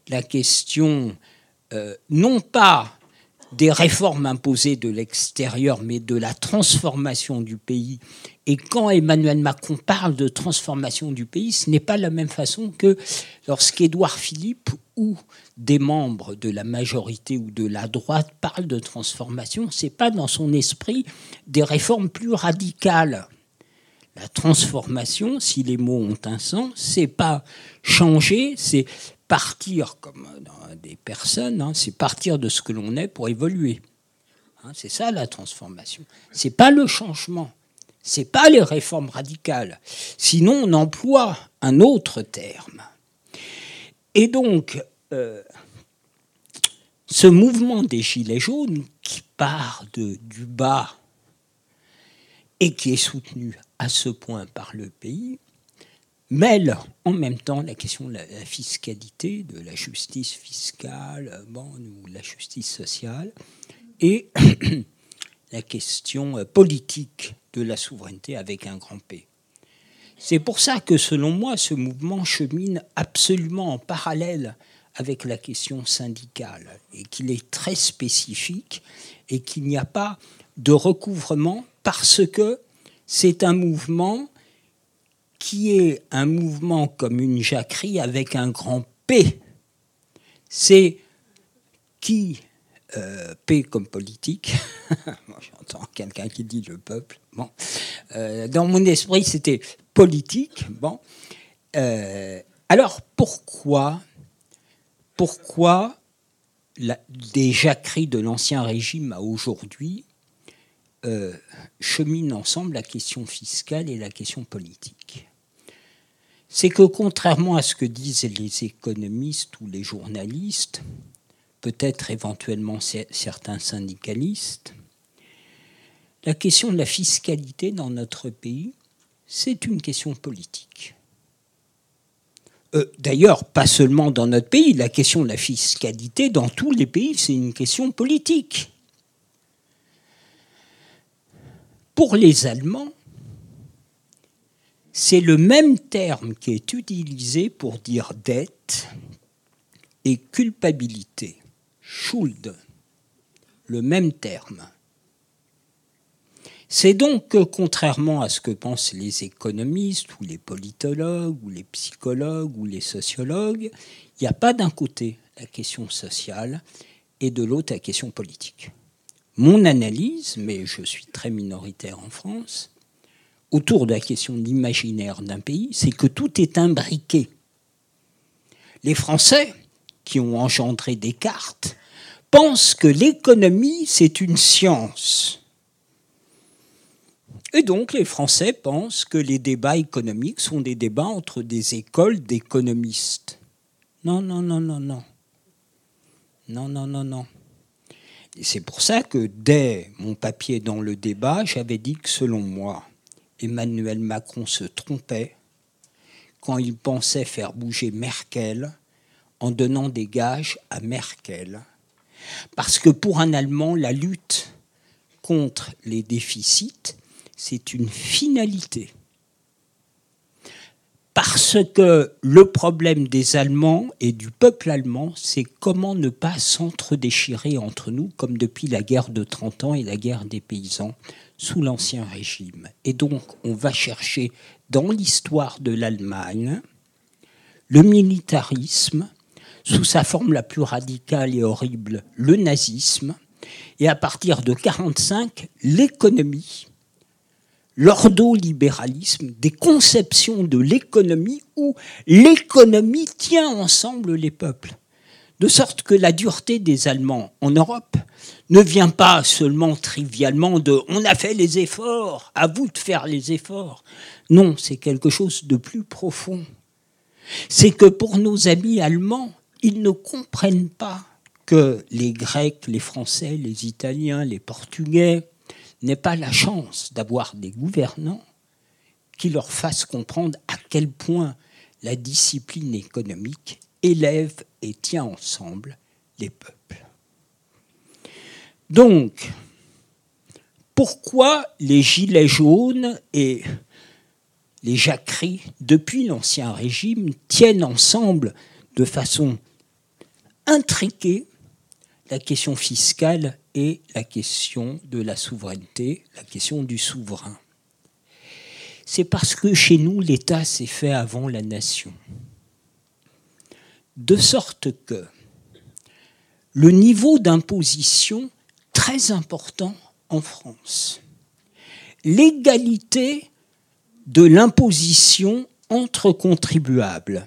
la question euh, non pas des réformes imposées de l'extérieur, mais de la transformation du pays. Et quand Emmanuel Macron parle de transformation du pays, ce n'est pas la même façon que lorsqu'Édouard Philippe ou des membres de la majorité ou de la droite parlent de transformation. C'est pas dans son esprit des réformes plus radicales. La transformation, si les mots ont un sens, c'est pas changer, c'est partir comme des personnes, hein, c'est partir de ce que l'on est pour évoluer. Hein, c'est ça la transformation. C'est pas le changement. C'est pas les réformes radicales. Sinon, on emploie un autre terme. Et donc, euh, ce mouvement des Gilets jaunes qui part de, du bas et qui est soutenu à ce point par le pays, mêle en même temps la question de la, fiscalité, de la justice fiscale, bon, ou la justice sociale, et [coughs] la question euh, politique de la souveraineté avec un grand P. C'est pour ça que, selon moi, ce mouvement chemine absolument en parallèle avec la question syndicale et qu'il est très spécifique et qu'il n'y a pas de recouvrement parce que c'est un mouvement qui est un mouvement comme une jacquerie avec un grand P. C'est qui euh, P comme politique. [laughs] J'entends quelqu'un qui dit le peuple. Bon, euh, dans mon esprit, c'était politique. Bon, euh, alors pourquoi, pourquoi des jacqueries de l'ancien régime à aujourd'hui cheminent ensemble la question fiscale et la question politique? C'est que contrairement à ce que disent les économistes ou les journalistes, peut-être éventuellement certains syndicalistes, la question de la fiscalité dans notre pays, c'est une question politique. Euh, d'ailleurs, pas seulement dans notre pays, la question de la fiscalité dans tous les pays, c'est une question politique. Pour les Allemands, c'est le même terme qui est utilisé pour dire dette et culpabilité. Schuld, le même terme. C'est donc que, contrairement à ce que pensent les économistes ou les politologues ou les psychologues ou les sociologues, il n'y a pas d'un côté la question sociale et de l'autre la question politique. Mon analyse, mais je suis très minoritaire en France, autour de la question de l'imaginaire d'un pays, c'est que tout est imbriqué. Les Français, qui ont engendré Descartes, pensent que l'économie, c'est une science et donc les Français pensent que les débats économiques sont des débats entre des écoles d'économistes. Non, non, non, non, non. Non, non, non, non. Et c'est pour ça que dès mon papier dans le débat, j'avais dit que selon moi, Emmanuel Macron se trompait quand il pensait faire bouger Merkel en donnant des gages à Merkel. Parce que pour un Allemand, la lutte contre les déficits, c'est une finalité. Parce que le problème des Allemands et du peuple allemand, c'est comment ne pas s'entre-déchirer entre nous, comme depuis la guerre de 30 ans et la guerre des paysans sous l'Ancien Régime. Et donc, on va chercher dans l'histoire de l'Allemagne le militarisme, sous sa forme la plus radicale et horrible, le nazisme, et à partir de 1945, l'économie, l'ordolibéralisme, des conceptions de l'économie où l'économie tient ensemble les peuples. De sorte que la dureté des Allemands en Europe ne vient pas seulement trivialement de on a fait les efforts, à vous de faire les efforts. Non, c'est quelque chose de plus profond. C'est que pour nos amis allemands, ils ne comprennent pas que les Grecs, les Français, les Italiens, les Portugais, n'aient pas la chance d'avoir des gouvernants qui leur fassent comprendre à quel point la discipline économique élève et tient ensemble les peuples. Donc, pourquoi les gilets jaunes et les jacqueries, depuis l'Ancien Régime, tiennent ensemble de façon intriquée la question fiscale et la question de la souveraineté, la question du souverain. C'est parce que chez nous, l'État s'est fait avant la nation. De sorte que le niveau d'imposition très important en France, l'égalité de l'imposition entre contribuables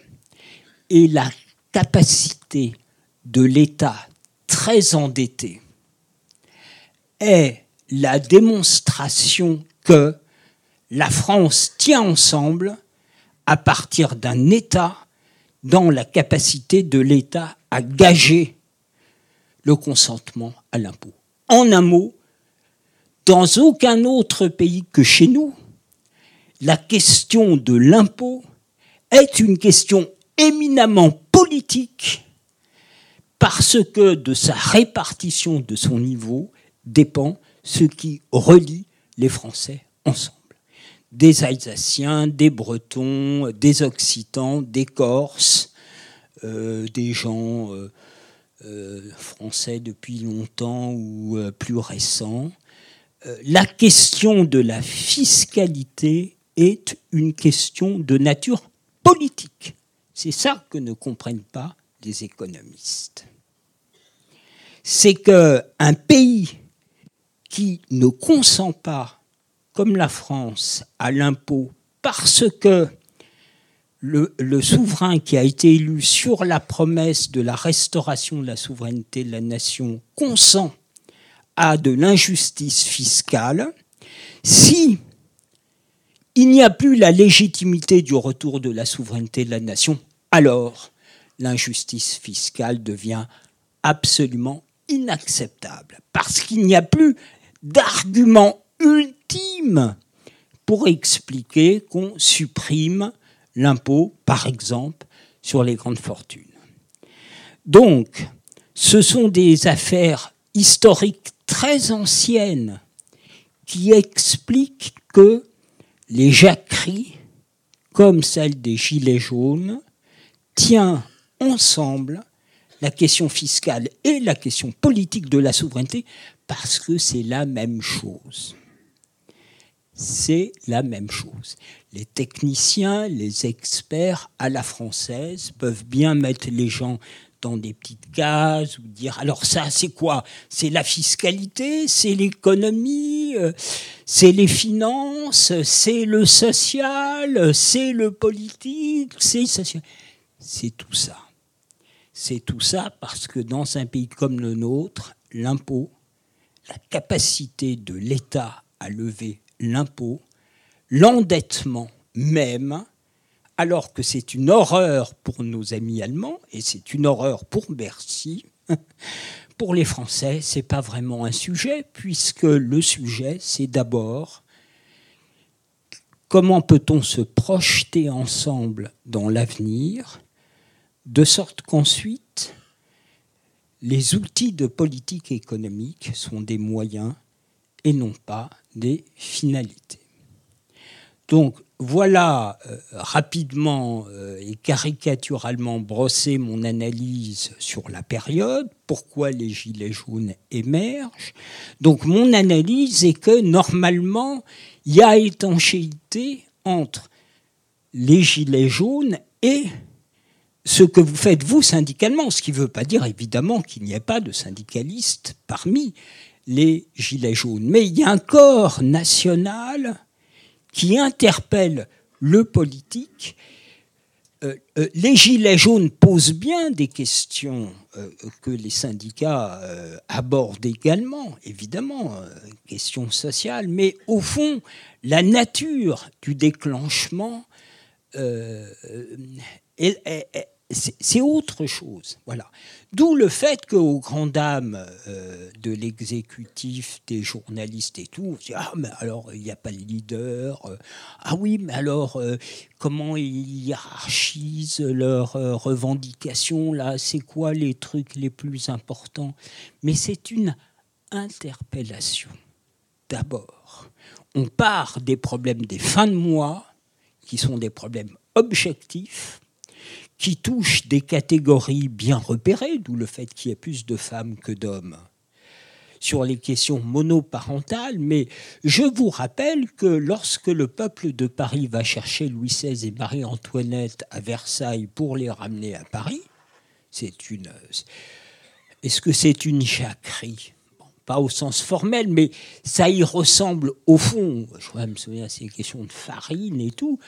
et la capacité de l'État très endetté est la démonstration que la France tient ensemble à partir d'un État dans la capacité de l'État à gager le consentement à l'impôt. En un mot, dans aucun autre pays que chez nous, la question de l'impôt est une question éminemment politique parce que de sa répartition de son niveau dépend ce qui relie les Français ensemble. Des Alsaciens, des Bretons, des Occitans, des Corses, euh, des gens euh, euh, français depuis longtemps ou plus récents. la question de la fiscalité est une question de nature politique. C'est ça que ne comprennent pas les économistes c'est qu'un pays qui ne consent pas, comme la France, à l'impôt parce que le, souverain qui a été élu sur la promesse de la restauration de la souveraineté de la nation consent à de l'injustice fiscale, si il n'y a plus la légitimité du retour de la souveraineté de la nation, alors l'injustice fiscale devient absolument inacceptable, parce qu'il n'y a plus d'argument ultime pour expliquer qu'on supprime l'impôt, par exemple, sur les grandes fortunes. Donc, ce sont des affaires historiques très anciennes qui expliquent que les jacqueries, comme celle des Gilets jaunes, tient ensemble la question fiscale et la question politique de la souveraineté parce que c'est la même chose. C'est la même chose. Les techniciens, les experts à la française peuvent bien mettre les gens dans des petites cases ou dire alors ça c'est quoi? C'est la fiscalité, c'est l'économie, euh, c'est les finances, c'est le social, c'est le politique, c'est c'est tout ça. C'est tout ça parce que dans un pays comme le nôtre, l'impôt, la capacité de l'État à lever l'impôt, l'endettement même, alors que c'est une horreur pour nos amis allemands et c'est une horreur pour Bercy. [laughs] Pour les Français, c'est pas vraiment un sujet puisque le sujet, c'est d'abord comment peut-on se projeter ensemble dans l'avenir de sorte qu'ensuite les outils de politique économique sont des moyens et non pas des finalités. Donc voilà euh, rapidement euh, et caricaturalement brossé mon analyse sur la période, pourquoi les gilets jaunes émergent. Donc mon analyse est que normalement, il y a étanchéité entre les gilets jaunes et ce que vous faites vous syndicalement, ce qui ne veut pas dire évidemment qu'il n'y ait pas de syndicalistes parmi les gilets jaunes. Mais il y a un corps national qui interpelle le politique. Euh, euh, les gilets jaunes posent bien des questions euh, que les syndicats abordent également, évidemment, questions sociales, mais au fond, la nature du déclenchement c'est autre chose. Voilà. D'où le fait qu'aux grandes dames euh, de l'exécutif, des journalistes et tout, on dit, ah mais alors il n'y a pas de leader. Euh, ah oui, mais alors euh, comment ils hiérarchisent leurs revendications là C'est quoi les trucs les plus importants? Mais c'est une interpellation. D'abord, on part des problèmes des fins de mois, qui sont des problèmes objectifs qui touche des catégories bien repérées, d'où le fait qu'il y ait plus de femmes que d'hommes sur les questions monoparentales, mais je vous rappelle que lorsque le peuple de Paris va chercher Louis XVI et Marie-Antoinette à Versailles pour les ramener à Paris, c'est une... Est-ce que c'est une jacquerie pas au sens formel, mais ça y ressemble au fond. Je me souviens, c'est une question de farine et tout.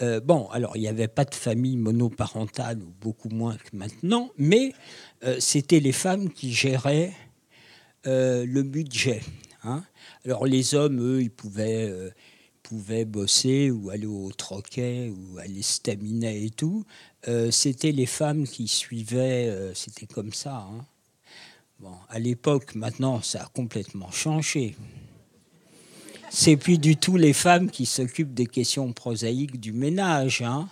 Euh, bon, alors il n'y avait pas de famille monoparentale, ou beaucoup moins que maintenant, mais euh, c'était les femmes qui géraient euh, le budget. Hein. Alors les hommes, eux, ils pouvaient, pouvaient bosser ou aller au troquet ou aller staminer et tout. c'était les femmes qui suivaient, c'était comme ça. Hein. À l'époque, maintenant, ça a complètement changé. C'est plus du tout les femmes qui s'occupent des questions prosaïques du ménage. Hein.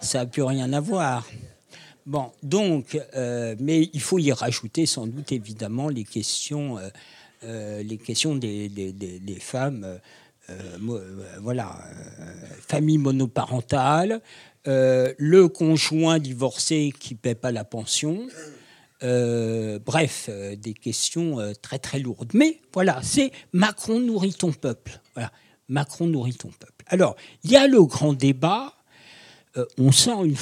Ça n'a plus rien à voir. Bon, donc, euh, mais il faut y rajouter sans doute évidemment les questions, euh, euh, des femmes, voilà, famille monoparentale, le conjoint divorcé qui ne paie pas la pension. Euh, bref, euh, des questions euh, très très lourdes. Mais voilà, c'est Macron nourrit ton peuple. Macron nourrit ton peuple. Alors, il y a le grand débat. on sent, une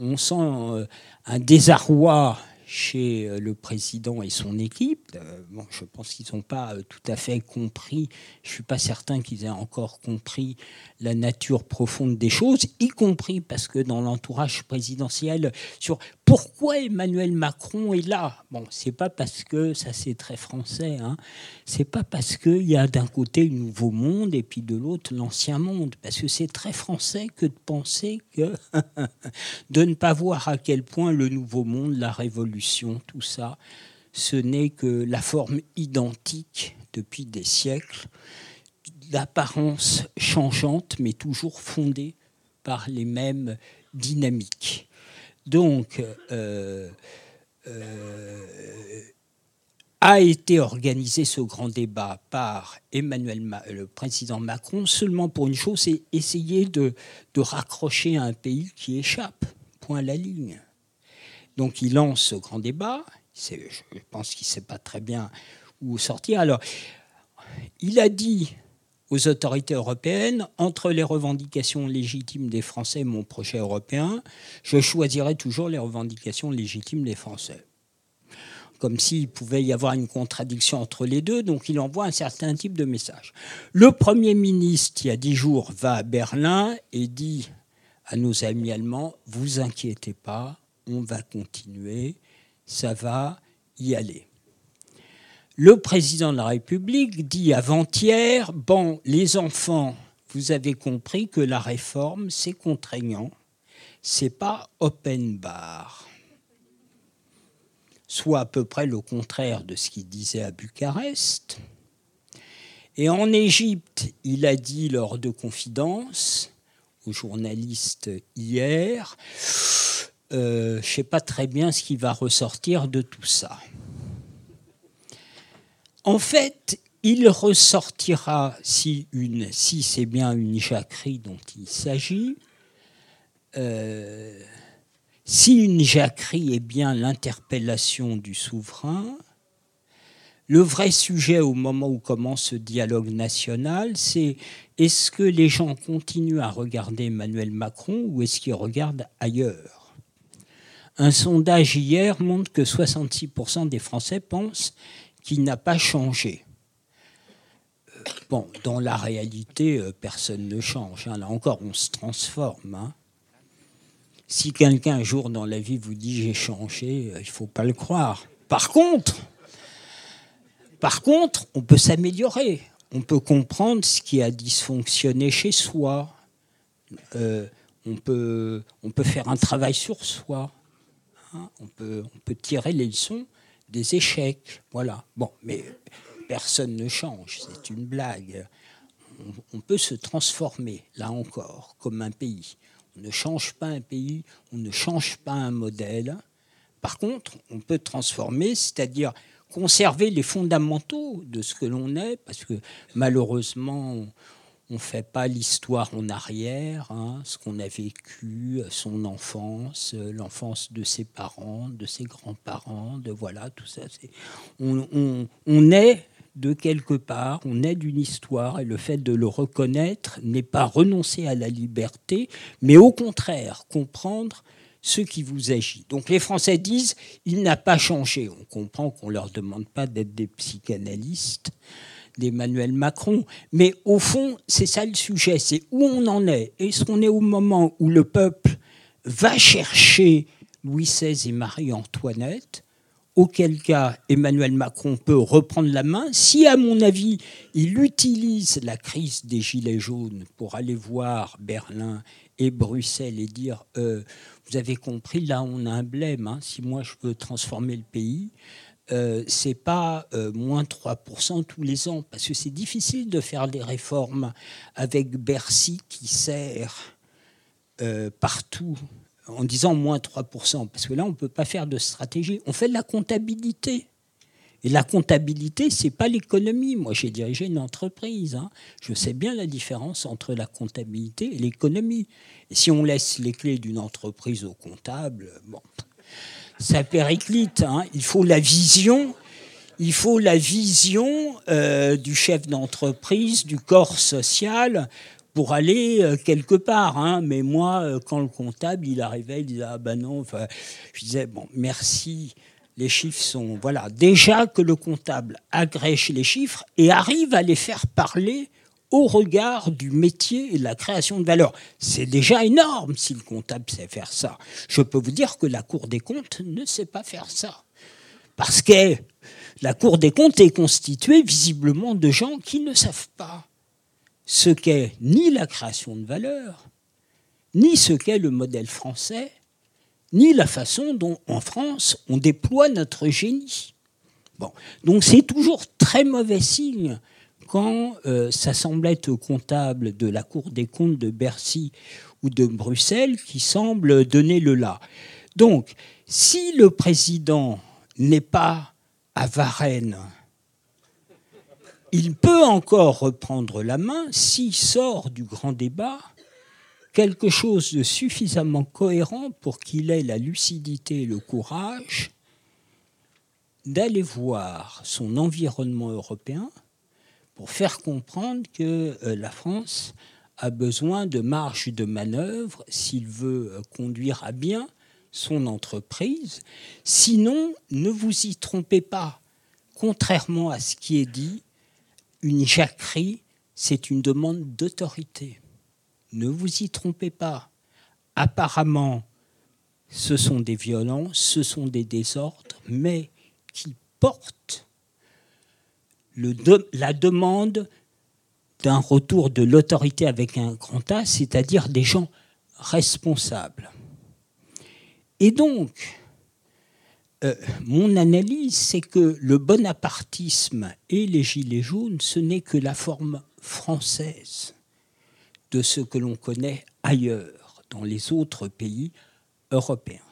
on, sent un désarroi chez euh, le président et son équipe. Euh, bon, je pense qu'ils n'ont pas euh, tout à fait compris, je ne suis pas certain qu'ils aient encore compris la nature profonde des choses, y compris parce que dans l'entourage présidentiel, sur pourquoi Emmanuel Macron est là. Bon, c'est pas parce que, ça c'est très français, hein, c'est pas parce qu'il y a d'un côté le nouveau monde et puis de l'autre l'ancien monde, parce que c'est très français que de penser que [laughs] de ne pas voir à quel point le nouveau monde, la révolution, tout ça, ce n'est que la forme identique depuis des siècles, d'apparence changeante, mais toujours fondée par les mêmes dynamiques. Donc, euh, euh, a été organisé ce grand débat par Emmanuel, le président Macron, seulement pour une chose, c'est essayer de, raccrocher un pays qui échappe, point la ligne. Donc il lance ce grand débat, je pense qu'il ne sait pas très bien où sortir. Alors, il a dit aux autorités européennes, entre les revendications légitimes des Français et mon projet européen, je choisirai toujours les revendications légitimes des Français. Comme s'il pouvait y avoir une contradiction entre les deux, donc il envoie un certain type de message. Le Premier ministre, il y a dix jours, va à Berlin et dit à nos amis allemands, vous inquiétez pas, on va continuer, ça va y aller. Le président de la République dit avant-hier, bon, les enfants, vous avez compris que la réforme, c'est contraignant, c'est pas open bar. Soit à peu près le contraire de ce qu'il disait à Bucarest. Et en Égypte, il a dit lors de confidence aux journalistes hier, euh, je ne sais pas très bien ce qui va ressortir de tout ça. En fait, il ressortira, si, c'est bien une jacquerie dont il s'agit, euh, si une jacquerie est bien l'interpellation du souverain, le vrai sujet au moment où commence ce dialogue national, c'est est-ce que les gens continuent à regarder Emmanuel Macron ou est-ce qu'ils regardent ailleurs? Un sondage hier montre que 66% des Français pensent qui n'a pas changé. Euh, bon, dans la réalité, euh, personne ne change. Hein. Là encore, on se transforme. Hein. Si quelqu'un un jour dans la vie vous dit j'ai changé, euh, il ne faut pas le croire. Par contre, par contre, on peut s'améliorer. On peut comprendre ce qui a dysfonctionné chez soi. on peut faire un travail sur soi. Hein. on, peut, on peut tirer les leçons des échecs. Voilà. Bon, mais personne ne change, c'est une blague. On, peut se transformer, là encore, comme un pays. On ne change pas un pays, on ne change pas un modèle. Par contre, on peut transformer, c'est-à-dire conserver les fondamentaux de ce que l'on est, parce que malheureusement, ne fait pas l'histoire en arrière, hein, ce qu'on a vécu, son enfance, l'enfance de ses parents, de ses grands-parents, de voilà, tout ça. On, on, est de quelque part, on est d'une histoire, et le fait de le reconnaître n'est pas renoncer à la liberté, mais au contraire, comprendre ce qui vous agit. Donc les Français disent, il n'a pas changé. On comprend qu'on ne leur demande pas d'être des psychanalystes d'Emmanuel Macron. Mais au fond, c'est ça le sujet, c'est où on en est. Est-ce qu'on est au moment où le peuple va chercher Louis XVI et Marie-Antoinette auquel cas Emmanuel Macron peut reprendre la main. Si, à mon avis, il utilise la crise des Gilets jaunes pour aller voir Berlin et Bruxelles et dire euh, Vous avez compris, là, on a un blême. Hein. si moi, je veux transformer le pays, euh, c'est pas euh, moins 3% tous les ans, parce que c'est difficile de faire des réformes avec Bercy qui sert euh, partout en disant moins 3%, parce que là, on ne peut pas faire de stratégie. On fait de la comptabilité. Et la comptabilité, c'est pas l'économie. Moi, j'ai dirigé une entreprise. Hein. Je sais bien la différence entre la comptabilité et l'économie. Si on laisse les clés d'une entreprise au comptable, bon, ça périclite. Hein. Il faut la vision. Il faut la vision euh, du chef d'entreprise, du corps social, pour aller euh, quelque part. Hein. Mais moi, euh, quand le comptable, il arrivait, il disait ah ben non. Enfin, je disais bon, merci. Les chiffres sont voilà. Déjà que le comptable agrège les chiffres et arrive à les faire parler au regard du métier et de la création de valeur. C'est déjà énorme si le comptable sait faire ça. Je peux vous dire que la Cour des comptes ne sait pas faire ça. Parce que la Cour des comptes est constituée visiblement de gens qui ne savent pas ce qu'est ni la création de valeur, ni ce qu'est le modèle français, ni la façon dont en France on déploie notre génie. Bon. Donc c'est toujours très mauvais signe quand euh, ça semble être comptable de la Cour des comptes de Bercy ou de Bruxelles qui semble donner le là. Donc, si le président n'est pas à Varennes, il peut encore reprendre la main s'il sort du grand débat quelque chose de suffisamment cohérent pour qu'il ait la lucidité et le courage d'aller voir son environnement européen pour faire comprendre que euh, la France a besoin de marge de manœuvre s'il veut euh, conduire à bien son entreprise. Sinon, ne vous y trompez pas. Contrairement à ce qui est dit, une jacquerie, c'est une demande d'autorité. Ne vous y trompez pas. Apparemment, ce sont des violences, ce sont des désordres, mais qui portent la demande d'un retour de l'autorité avec un grand A, c'est-à-dire des gens responsables. Et donc, euh, mon analyse, c'est que le bonapartisme et les gilets jaunes, ce n'est que la forme française de ce que l'on connaît ailleurs, dans les autres pays européens.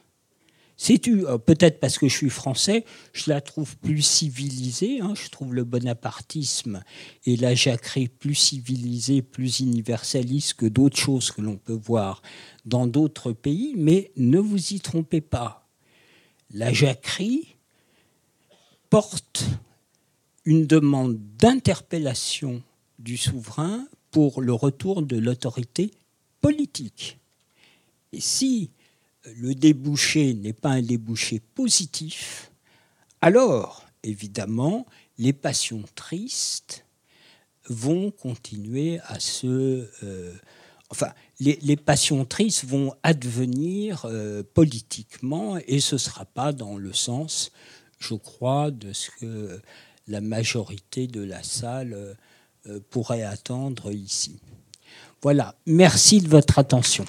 C'est-tu, euh, peut-être parce que je suis français, je la trouve plus civilisée. Hein. je trouve le bonapartisme et la jacquerie plus civilisée, plus universaliste que d'autres choses que l'on peut voir dans d'autres pays. Mais ne vous y trompez pas. La jacquerie porte une demande d'interpellation du souverain pour le retour de l'autorité politique. Et si le débouché n'est pas un débouché positif, alors, évidemment, les passions tristes vont continuer à se... Euh, enfin, les, passions tristes vont advenir euh, politiquement et ce ne sera pas dans le sens, je crois, de ce que la majorité de la salle euh, pourrait attendre ici. Voilà, merci de votre attention.